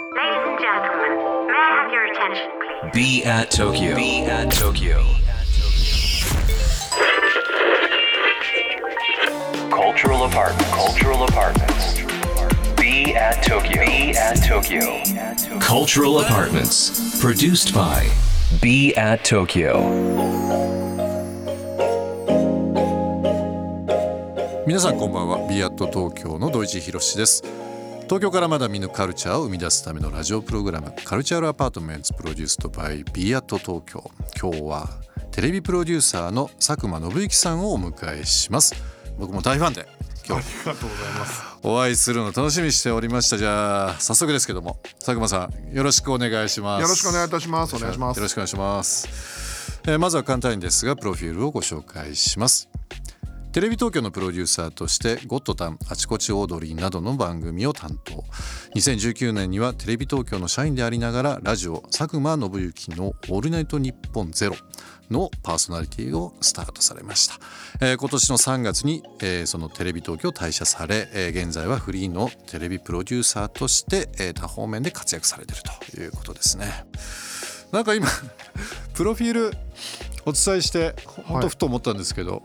Ladies and gentlemen, may I have your attention, please? Be at Tokyo. Be at Tokyo. Cultural apartment. Cultural apartments. Be at Tokyo. Be at Tokyo. Cultural apartments. Produced by Be at Tokyo. 皆さんこんばんはビアット東京の土井地博です 東京からまだ見ぬカルチャーを生み出すためのラジオプログラムカルチャーアパートメンツプロデュースとバイビアット東京。今日はテレビプロデューサーの佐久間信之さんをお迎えします。僕も大ファンで今日。ありがとうございます。お会いするの楽しみにしておりました。じゃあ早速ですけども佐久間さんよろしくお願いします。よろしくお願いいたします。お願いします。よろしくお願いします、えーまずは簡単にですがプロフィールをご紹介しますテレビ東京のプロデューサーとして「ゴッドタン」「あちこちオードリー」などの番組を担当。2019年にはテレビ東京の社員でありながらラジオ佐久間信之の「オールナイトニッポンゼロのパーソナリティをスタートされました、えー今年の3月に、えーそのテレビ東京を退社され、えー現在はフリーのテレビプロデューサーとして、えー多方面で活躍されているということですね。なんか今 プロフィールお伝えして本当ふと思ったんですけど、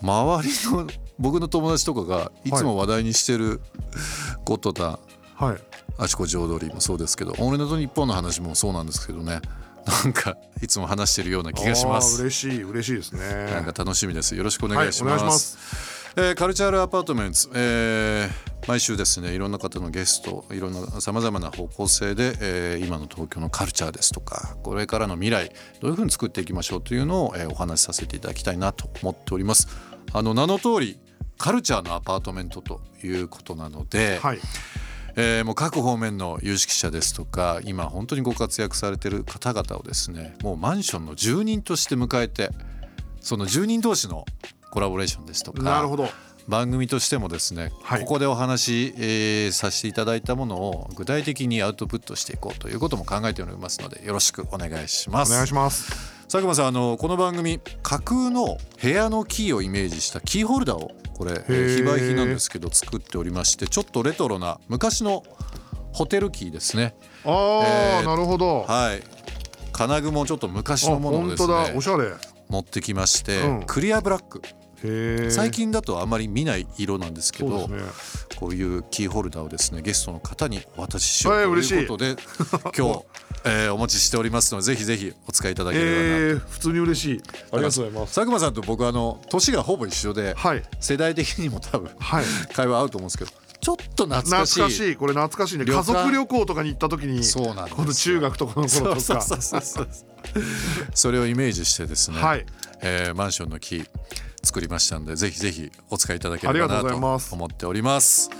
周りの僕の友達とかがいつも話題にしてるゴッドタンはい。あちこち踊りもそうですけど「オールナイトニッポン」の話もそうなんですけどねなんかいつも話してるような気がします。嬉しい嬉しいですね。なんか楽しみです。よろしくお願いします。はいお願いしますえーカルチャールアパートメント、えー毎週ですねいろんな方のゲストいろんなさまざまな方向性で、えー今の東京のカルチャーですとかこれからの未来どういうふうに作っていきましょうというのを、えーお話しさせていただきたいなと思っております。あの名の通りカルチャーのアパートメントということなので、はい。えーもう各方面の有識者ですとか今本当にご活躍されてる方々をですねもうマンションの住人として迎えてその住人同士のコラボレーションですとかなるほど。番組としてもですね、はいここでお話し、えーさせていただいたものを具体的にアウトプットしていこうということも考えておりますのでよろしくお願いします。お願いします。佐久間さんあのこの番組架空の部屋のキーをイメージしたキーホルダーをこれえーー非売品なんですけど作っておりましてちょっとレトロな昔のホテルキーですねああ、えーなるほど。あはい金具もちょっと昔のものをです本当だ。ねおしゃれ。へ持ってきまして、うんクリアブラックえ。最近だとあまり見ない色なんですけどね。こういうキーホルダーをですねゲストの方にお渡ししようとはい嬉しいいうことで今日、えーお持ちしておりますのでぜひぜひお使いいただければな普通に嬉しい。ありがとうございます。佐久間さんと僕あの年がほぼ一緒で、はい。世代的にも多分はい。会話合うと思うんですけどちょっと懐懐かしいかしいこれ懐かしいね家族旅行とかに行った時にそうなんこの中学とかのそう頃とかそれをイメージしてですね、はいえーマンションの木作りましたのでぜひぜひお使いいただければありがとなうございます。と思っております。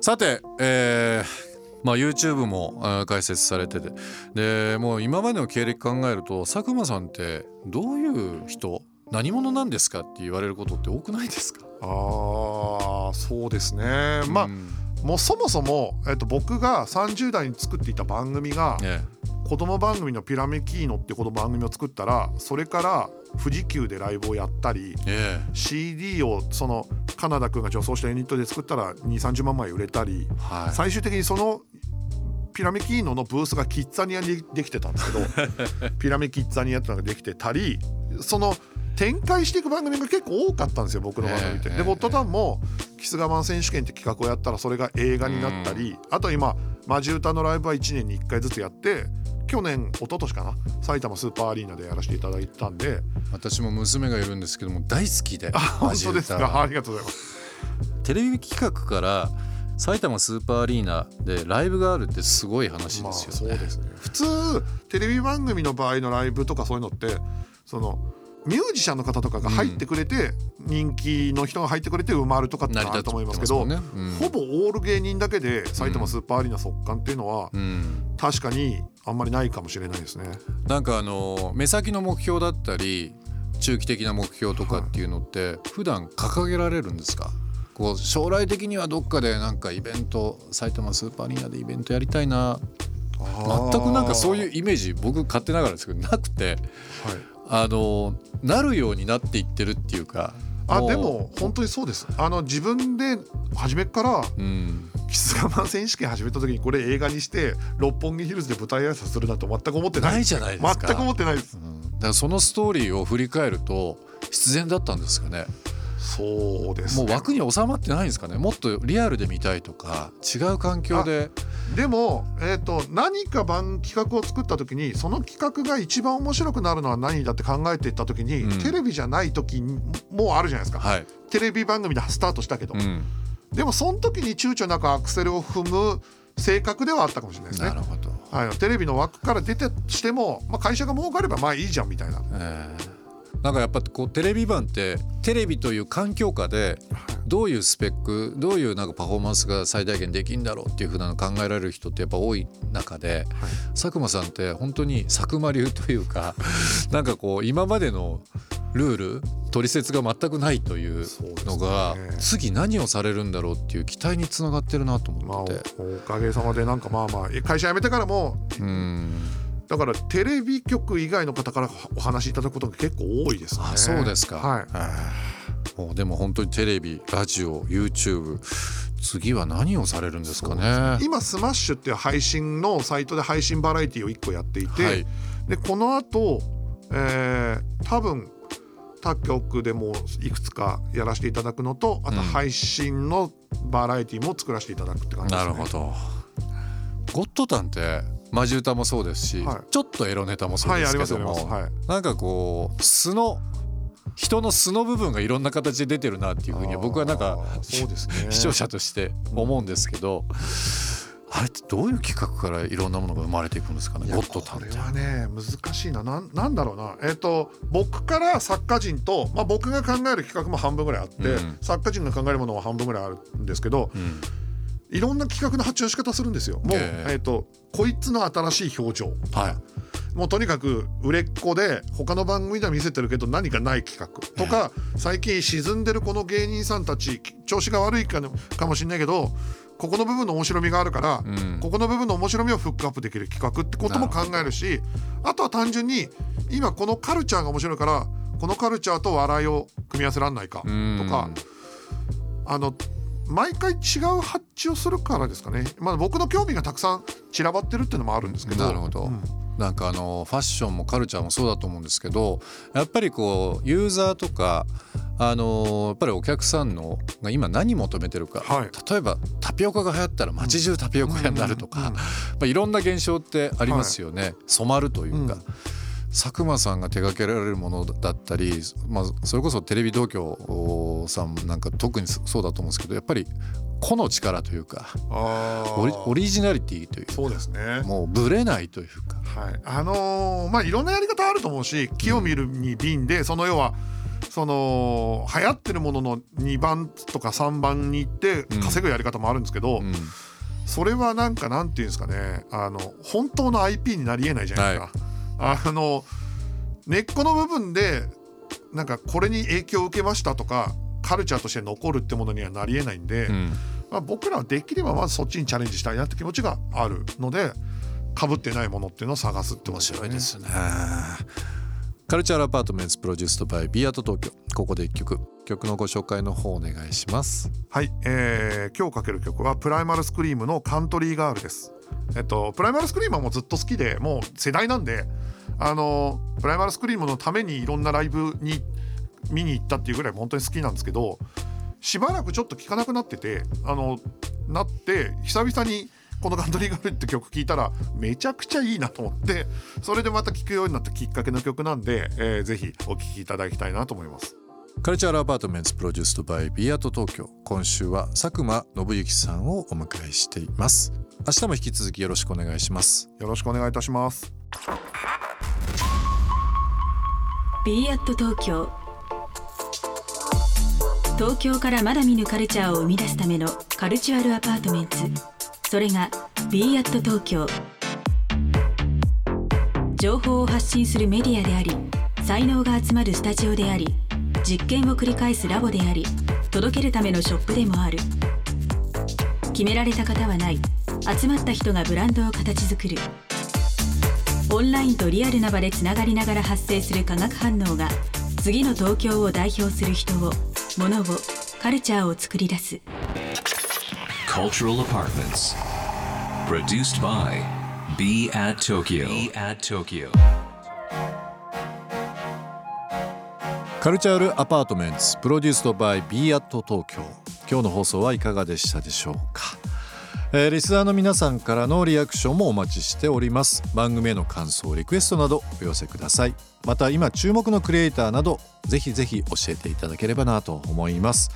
さて、えーまあ、YouTube もあー開設されててでもう今までの経歴考えると佐久間さんってどういう人何者なんですかって言われることって多くないですか？ああそうですね。まあ、うんもうそもそも、えっと、僕が30代に作っていた番組がね子供番組の「ピラメキーノ」ってこの番組を作ったらそれから富士急でライブをやったりえ CD をそのカナダ君が女装したユニットで作ったら2 3 0万枚売れたりえはい。最終的にそのピラメキーノのブースがキッザニアにできてたんですけど ピラメキッザニアってのができてたりその展開していく番組が結構多かったんですよ僕の番組って。ええでゴッドタンもキス我慢選手権って企画をやったらそれが映画になったりあと今マジ歌のライブは1年に1回ずつやって去年一昨年かな？埼玉スーパーアリーナでやらせていただいたんで。私も娘がいるんですけども大好きで本マジ当ですか？ありがとうございます。テレビ企画から埼玉スーパーアリーナでライブがあるってすごい話まあですよね。そうですね。普通テレビ番組の場合のライブとかそういうのってそのミュージシャンの方とかが入ってくれて、人気の人が入ってくれて埋まるとかってあると思いますけどほぼオール芸人だけで埼玉スーパーアリーナ速乾っていうのは、うん、確かにあんまりないかもしれないですね。なんかあの目先の目標だったり中期的な目標とかっていうのって普段掲げられるんですか？こう将来的にはどっかでなんかイベント埼玉スーパーアリーナでイベントやりたいな。全くなんかそうう、いうイメージ僕勝手ながらですけどなくて。はい、あのなるようになっていってるっていうかう。あでも本当にそうです。あの自分で初めっからうんキス我慢選手権始めた時にこれ映画にして六本木ヒルズで舞台挨拶するなんて全く思ってない。ないじゃないですか。全く思ってないです、うん。だからそのストーリーを振り返ると必然だったんですかね。そうですね。もう枠に収まってないんですかね。もっとリアルで見たいとか違う環境で。でも、えー、と何か番企画を作った時にその企画が一番面白くなるのは何だって考えていった時に、うん。テレビじゃない時もあるじゃないですか、はい、テレビ番組でスタートしたけど、うん、でもその時に躊躇なくアクセルを踏む性格ではあったかもしれないですね。なる。ほど、はい、テレビの枠から出てしても、まあ、会社が儲かればまあいいじゃんみたいな。えーなんかやっぱこうテレビ版ってテレビという環境下でどういうスペックどういうなんかパフォーマンスが最大限できんだろうっていうふうなの考えられる人ってやっぱ多い中で、佐久間さんって本当に佐久間流というかなんかこう今までのルール取説が全くないというのがね。次何をされるんだろうっていう期待につながってるなとまあ、思って。おおかげさまでなんかまあまあえ会社辞めてからもうん。だからテレビ局以外の方からお話しいただくことが結構多いですね。あそうですか、はい。いもうでも本当にテレビラジオ YouTube 次は何をされるんですかね。今スマッシュっていう配信のサイトで配信バラエティを1個やっていて、はい。でこの後、えー多分他局でもいくつかやらせていただくのとあとうん配信のバラエティも作らせていただくって感じですね。なるほど。ゴッドタンってマジ歌もそうですし、はい。ちょっとエロネタもそうですけども、はいありますあります。なんかこう素の人の素の部分がいろんな形で出てるなっていうふうに僕はなんかあーそうですね。視聴者として思うんですけど、あれってどういう企画からいろんなものが生まれていくんですかね？ゴッドタンこれ。はね難しいな。なんなんだろうな。えっ、と僕から作家陣と、まあ、僕が考える企画も半分ぐらいあって、うん。作家陣が考えるものは半分ぐらいあるんですけどうん。いろんな企画の発注の仕方するんですよ。もう、ええ。えっ、とこいつの新しい表情はい。もうとにかく売れっ子で他の番組では見せてるけど何かない企画とか、最近沈んでるこの芸人さんたち調子が悪いかのかもしれないけどここの部分の面白みがあるから、うん。ここの部分の面白みをフックアップできる企画ってことも考えるしあとは単純に今このカルチャーが面白いからこのカルチャーと笑いを組み合わせらんないかうん。とかあの毎回違う発注をするからですかね、まあ、僕の興味がたくさん散らばってるっていうのもあるんですけどなるほど。うん。なんかあのファッションもカルチャーもそうだと思うんですけどやっぱりこうユーザーとかあのやっぱりお客さんのが今何求めてるか、はい。例えばタピオカが流行ったら街中タピオカ屋になるとか、うんうんうん。やっぱいろんな現象ってありますよね、染まるというか。うん。佐久間さんが手掛けられるものだったり、まあ、それこそテレビ東京さんなんか特にそうだと思うんですけどやっぱり個の力というかオリオリジナリティというかそうですね。もうぶれないというか。はい、あのーまあいろんなやり方あると思うし木を見るに瓶でその要はその流行ってるものの2番とか3番に行って稼ぐやり方もあるんですけど、うん。それはなんかなんていうんですかね。あの本当の IP になりえないじゃないですか。あの根っこの部分でなんかこれに影響を受けましたとかカルチャーとして残るってものにはなりえないんで、うん。まあ、僕らはできればまずそっちにチャレンジしたいなって気持ちがあるのでかぶってないものっていうのを探すってこと面白いですね。 Cultural Apartment produced by BE AT TOKYO ここで一曲曲のご紹介の方お願いします。はい、えー今日かける曲はプライマルスクリームのカントリーガールです。えっとプライマルスクリームはもうずっと好きでもう世代なんであのプライマルスクリームのためにいろんなライブに見に行ったっていうぐらい本当に好きなんですけどしばらくちょっと聴かなくなっててあのなって久々にこの「カントリーガール」って曲聴いたらめちゃくちゃいいなと思ってそれでまた聴くようになったきっかけの曲なんで、えーぜひお聴きいただきたいなと思います。 Cultural Apartment produced by BE AT TOKYO 今週は佐久間信之さんをお迎えしています。明日も引き続きよろしくお願いします。よろしくお願いいたします。b アット東京東京からまだ見ぬカルチャーを生み出すための Cultural Apartment それが b アット東京。情報を発信するメディアであり才能が集まるスタジオであり実験を繰り返すラボであり届けるためのショップでもある。決められた型はない。集まった人がブランドを形作る。オンラインとリアルな場でつながりながら発生する化学反応が次の東京を代表する人を物をカルチャーを作り出す。Cultural Apartments. Produced by Be at Tokyo. Be at Tokyo. カルチャールアパートメンツプロデュースドバイ b アット東京今日の放送はいかがでしたでしょうか、えーリスナーの皆さんからのリアクションもお待ちしております番組への感想リクエストなどお寄せくださいまた今注目のクリエイターなどぜひぜひ教えていただければなと思います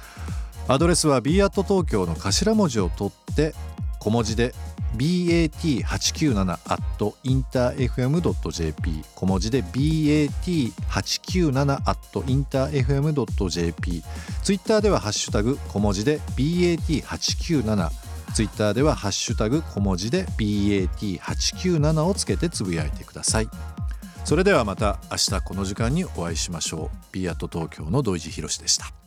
アドレスは b アット東京の頭文字を取って小文字で bat897 at interfm.jp 小文字で bat897 at interfm.jp ツイッターではハッシュタグ小文字で bat897 ツイッターではハッシュタグ小文字で bat897 をつけてつぶやいてください。それではまた明日この時間にお会いしましょう。b アット東京の土井地博でした。